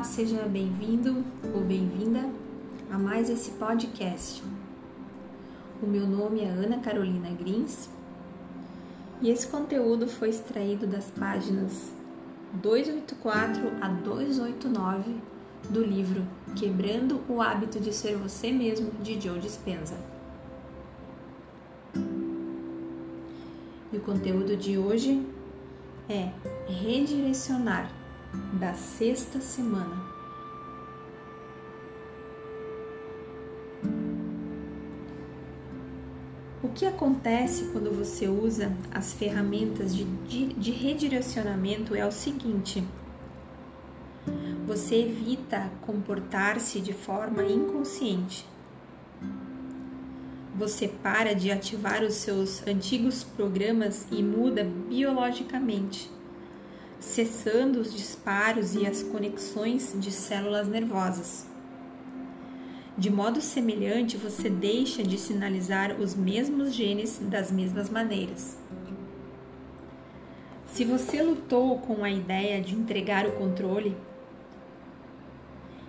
Olá, seja bem-vindo ou bem-vinda a mais esse podcast. O meu nome é Ana Carolina Grins e esse conteúdo foi extraído das páginas 284 a 289 do livro Quebrando o Hábito de Ser Você Mesmo, de Joe Dispenza. E o conteúdo de hoje é redirecionar da sexta semana. O que acontece quando você usa as ferramentas de, de, de redirecionamento é o seguinte: você evita comportar-se de forma inconsciente. Você para de ativar os seus antigos programas e muda biologicamente cessando os disparos e as conexões de células nervosas. De modo semelhante, você deixa de sinalizar os mesmos genes das mesmas maneiras. Se você lutou com a ideia de entregar o controle,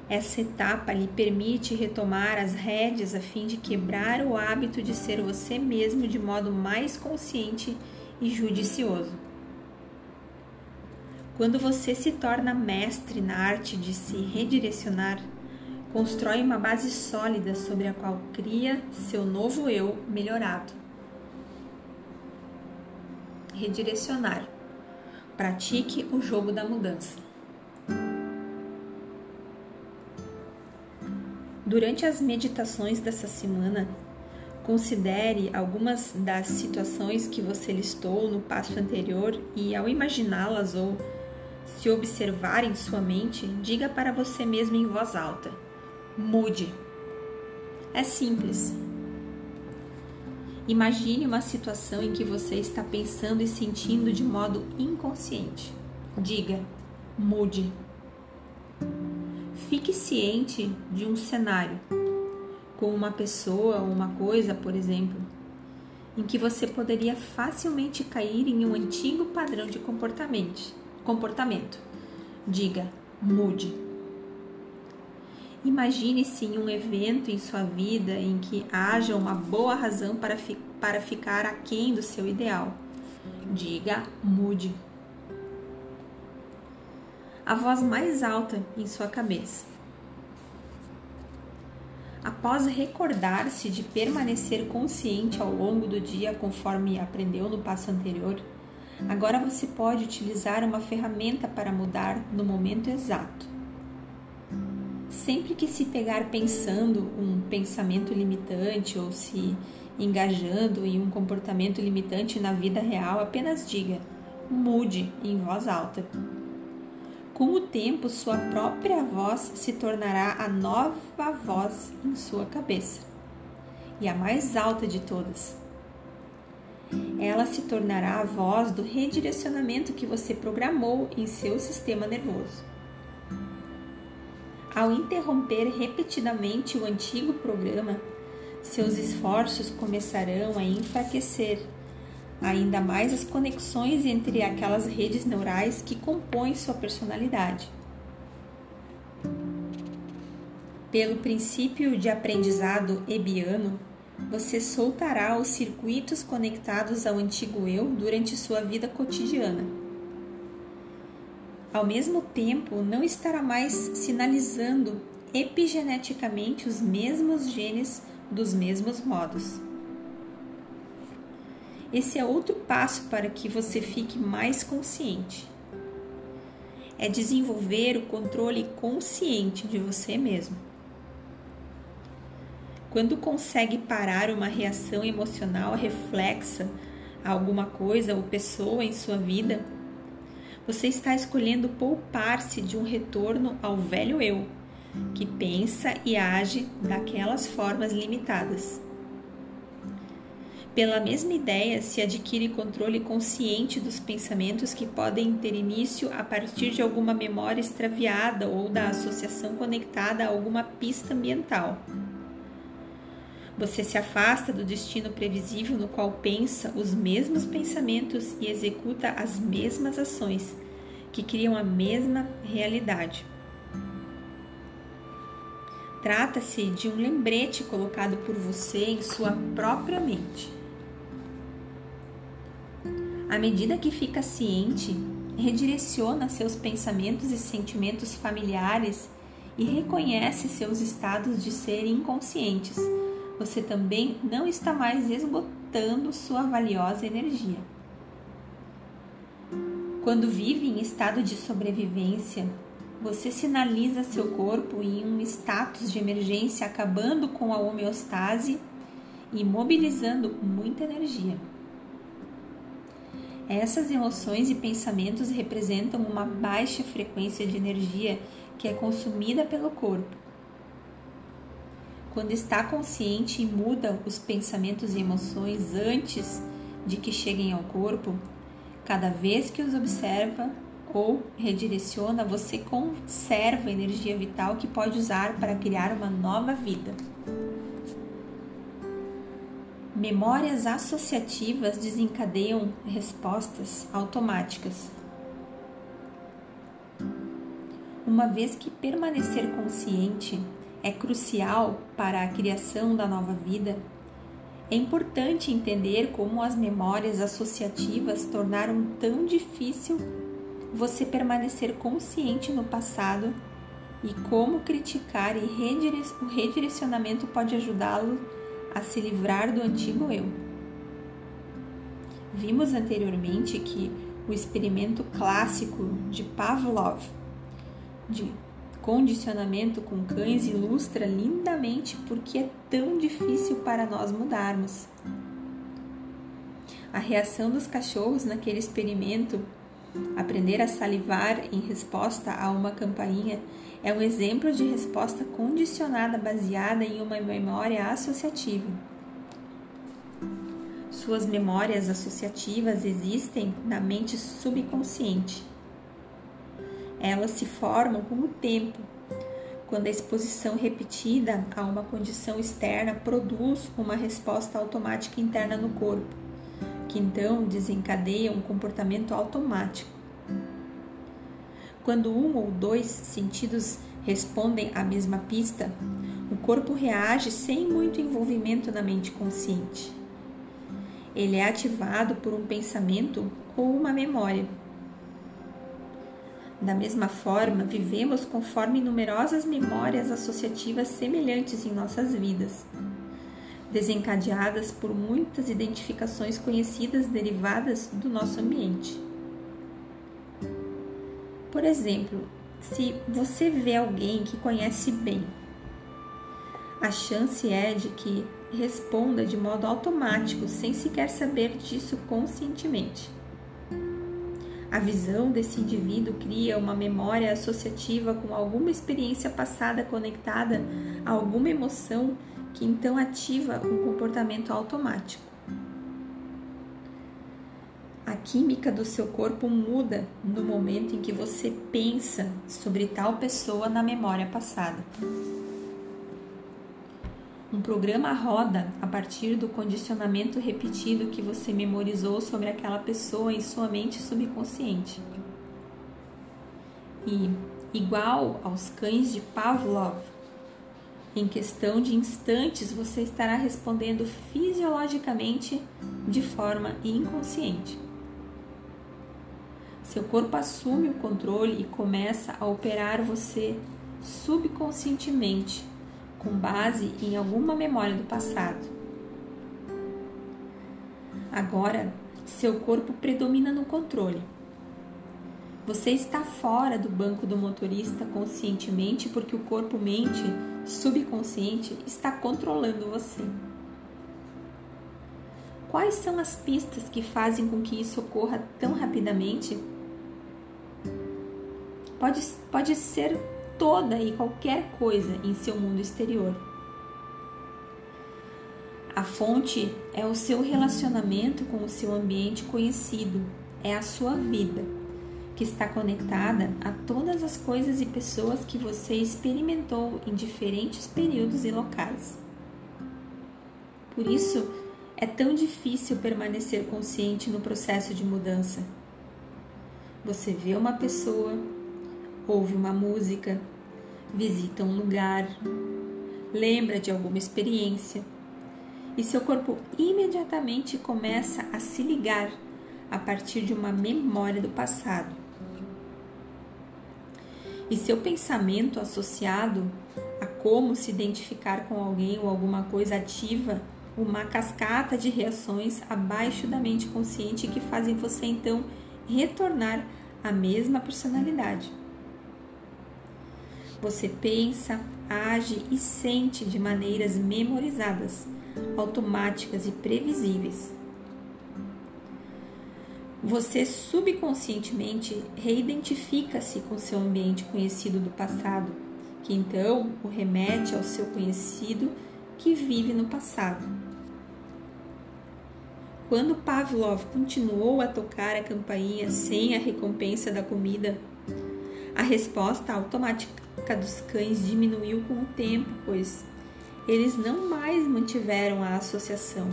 essa etapa lhe permite retomar as rédeas a fim de quebrar o hábito de ser você mesmo de modo mais consciente e judicioso. Quando você se torna mestre na arte de se redirecionar, constrói uma base sólida sobre a qual cria seu novo eu melhorado. Redirecionar. Pratique o jogo da mudança. Durante as meditações dessa semana, considere algumas das situações que você listou no passo anterior e, ao imaginá-las ou se observar em sua mente, diga para você mesmo em voz alta: mude. É simples. Imagine uma situação em que você está pensando e sentindo de modo inconsciente. Diga: mude. Fique ciente de um cenário, com uma pessoa ou uma coisa, por exemplo, em que você poderia facilmente cair em um antigo padrão de comportamento comportamento. Diga, mude. Imagine-se em um evento em sua vida em que haja uma boa razão para, fi para ficar aquém do seu ideal. Diga, mude. A voz mais alta em sua cabeça. Após recordar-se de permanecer consciente ao longo do dia, conforme aprendeu no passo anterior, Agora você pode utilizar uma ferramenta para mudar no momento exato. Sempre que se pegar pensando um pensamento limitante ou se engajando em um comportamento limitante na vida real, apenas diga: mude em voz alta. Com o tempo, sua própria voz se tornará a nova voz em sua cabeça e a mais alta de todas ela se tornará a voz do redirecionamento que você programou em seu sistema nervoso. Ao interromper repetidamente o antigo programa, seus esforços começarão a enfraquecer ainda mais as conexões entre aquelas redes neurais que compõem sua personalidade. Pelo princípio de aprendizado ebiano, você soltará os circuitos conectados ao antigo eu durante sua vida cotidiana. Ao mesmo tempo, não estará mais sinalizando epigeneticamente os mesmos genes dos mesmos modos. Esse é outro passo para que você fique mais consciente. É desenvolver o controle consciente de você mesmo. Quando consegue parar uma reação emocional reflexa a alguma coisa ou pessoa em sua vida, você está escolhendo poupar-se de um retorno ao velho eu, que pensa e age daquelas formas limitadas. Pela mesma ideia, se adquire controle consciente dos pensamentos que podem ter início a partir de alguma memória extraviada ou da associação conectada a alguma pista ambiental. Você se afasta do destino previsível no qual pensa os mesmos pensamentos e executa as mesmas ações que criam a mesma realidade. Trata-se de um lembrete colocado por você em sua própria mente. À medida que fica ciente, redireciona seus pensamentos e sentimentos familiares e reconhece seus estados de ser inconscientes. Você também não está mais esgotando sua valiosa energia. Quando vive em estado de sobrevivência, você sinaliza seu corpo em um status de emergência, acabando com a homeostase e mobilizando muita energia. Essas emoções e pensamentos representam uma baixa frequência de energia que é consumida pelo corpo. Quando está consciente e muda os pensamentos e emoções antes de que cheguem ao corpo, cada vez que os observa, ou redireciona, você conserva energia vital que pode usar para criar uma nova vida. Memórias associativas desencadeiam respostas automáticas. Uma vez que permanecer consciente é crucial para a criação da nova vida, é importante entender como as memórias associativas tornaram tão difícil você permanecer consciente no passado e como criticar e o redirecionamento pode ajudá-lo a se livrar do antigo eu. Vimos anteriormente que o experimento clássico de Pavlov de condicionamento com cães ilustra lindamente porque é tão difícil para nós mudarmos. A reação dos cachorros naquele experimento Aprender a salivar em resposta a uma campainha é um exemplo de resposta condicionada baseada em uma memória associativa. Suas memórias associativas existem na mente subconsciente. Elas se formam com o tempo, quando a exposição repetida a uma condição externa produz uma resposta automática interna no corpo que então desencadeia um comportamento automático. Quando um ou dois sentidos respondem à mesma pista, o corpo reage sem muito envolvimento na mente consciente. Ele é ativado por um pensamento ou uma memória. Da mesma forma, vivemos conforme numerosas memórias associativas semelhantes em nossas vidas desencadeadas por muitas identificações conhecidas derivadas do nosso ambiente. Por exemplo, se você vê alguém que conhece bem, a chance é de que responda de modo automático, sem sequer saber disso conscientemente. A visão desse indivíduo cria uma memória associativa com alguma experiência passada conectada a alguma emoção que então ativa um comportamento automático. A química do seu corpo muda no momento em que você pensa sobre tal pessoa na memória passada. Um programa roda a partir do condicionamento repetido que você memorizou sobre aquela pessoa em sua mente subconsciente. E, igual aos cães de Pavlov, em questão de instantes, você estará respondendo fisiologicamente de forma inconsciente. Seu corpo assume o controle e começa a operar você subconscientemente, com base em alguma memória do passado. Agora, seu corpo predomina no controle. Você está fora do banco do motorista conscientemente porque o corpo-mente subconsciente está controlando você. Quais são as pistas que fazem com que isso ocorra tão rapidamente? Pode, pode ser toda e qualquer coisa em seu mundo exterior. A fonte é o seu relacionamento com o seu ambiente conhecido, é a sua vida que está conectada a todas as coisas e pessoas que você experimentou em diferentes períodos e locais. Por isso, é tão difícil permanecer consciente no processo de mudança. Você vê uma pessoa, ouve uma música, visita um lugar, lembra de alguma experiência e seu corpo imediatamente começa a se ligar a partir de uma memória do passado. E seu pensamento associado a como se identificar com alguém ou alguma coisa ativa uma cascata de reações abaixo da mente consciente que fazem você então retornar à mesma personalidade. Você pensa, age e sente de maneiras memorizadas, automáticas e previsíveis. Você subconscientemente reidentifica-se com seu ambiente conhecido do passado, que então o remete ao seu conhecido que vive no passado. Quando Pavlov continuou a tocar a campainha sem a recompensa da comida, a resposta automática dos cães diminuiu com o tempo, pois eles não mais mantiveram a associação.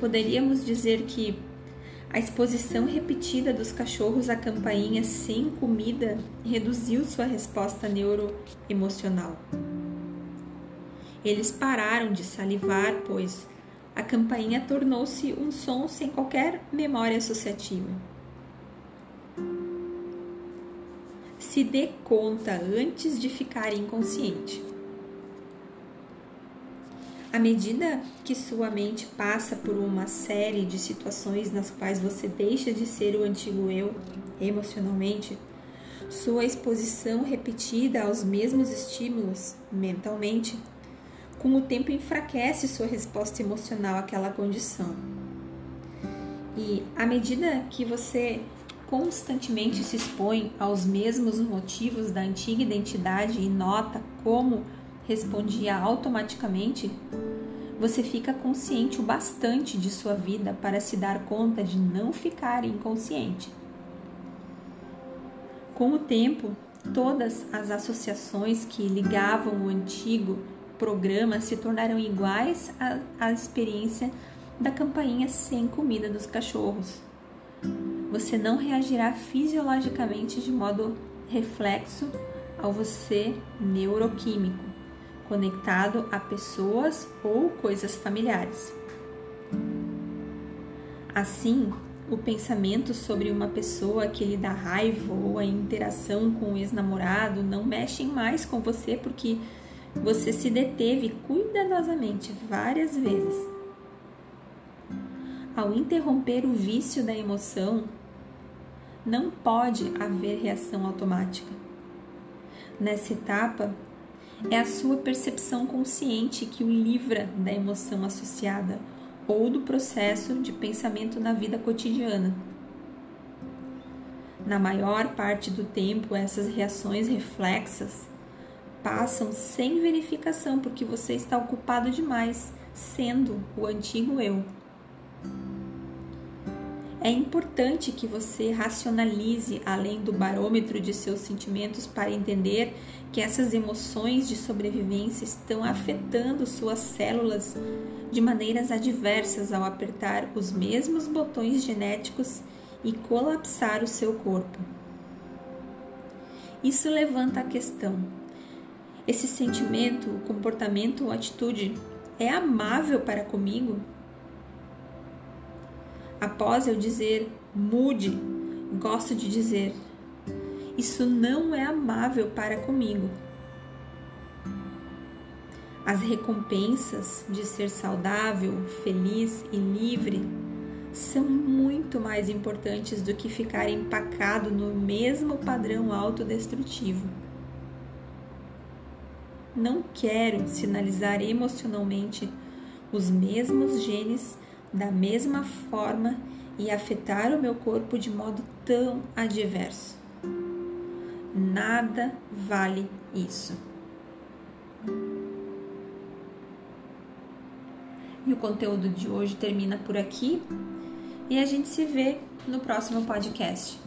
Poderíamos dizer que a exposição repetida dos cachorros à campainha sem comida reduziu sua resposta neuroemocional. Eles pararam de salivar, pois a campainha tornou-se um som sem qualquer memória associativa. Se dê conta antes de ficar inconsciente. À medida que sua mente passa por uma série de situações nas quais você deixa de ser o antigo eu emocionalmente, sua exposição repetida aos mesmos estímulos mentalmente com o tempo enfraquece sua resposta emocional àquela condição. E à medida que você constantemente se expõe aos mesmos motivos da antiga identidade e nota como respondia automaticamente, você fica consciente o bastante de sua vida para se dar conta de não ficar inconsciente. Com o tempo, todas as associações que ligavam o antigo programas se tornaram iguais à experiência da campainha sem comida dos cachorros. Você não reagirá fisiologicamente de modo reflexo ao você neuroquímico, conectado a pessoas ou coisas familiares. Assim, o pensamento sobre uma pessoa que lhe dá raiva ou a interação com o ex-namorado não mexem mais com você porque você se deteve cuidadosamente várias vezes. Ao interromper o vício da emoção, não pode haver reação automática. Nessa etapa, é a sua percepção consciente que o livra da emoção associada ou do processo de pensamento na vida cotidiana. Na maior parte do tempo, essas reações reflexas passam sem verificação porque você está ocupado demais, sendo o antigo eu. É importante que você racionalize além do barômetro de seus sentimentos para entender que essas emoções de sobrevivência estão afetando suas células de maneiras adversas ao apertar os mesmos botões genéticos e colapsar o seu corpo. Isso levanta a questão: esse sentimento, comportamento ou atitude é amável para comigo? Após eu dizer mude, gosto de dizer isso não é amável para comigo. As recompensas de ser saudável, feliz e livre são muito mais importantes do que ficar empacado no mesmo padrão autodestrutivo não quero sinalizar emocionalmente os mesmos genes da mesma forma e afetar o meu corpo de modo tão adverso. Nada vale isso. E o conteúdo de hoje termina por aqui e a gente se vê no próximo podcast.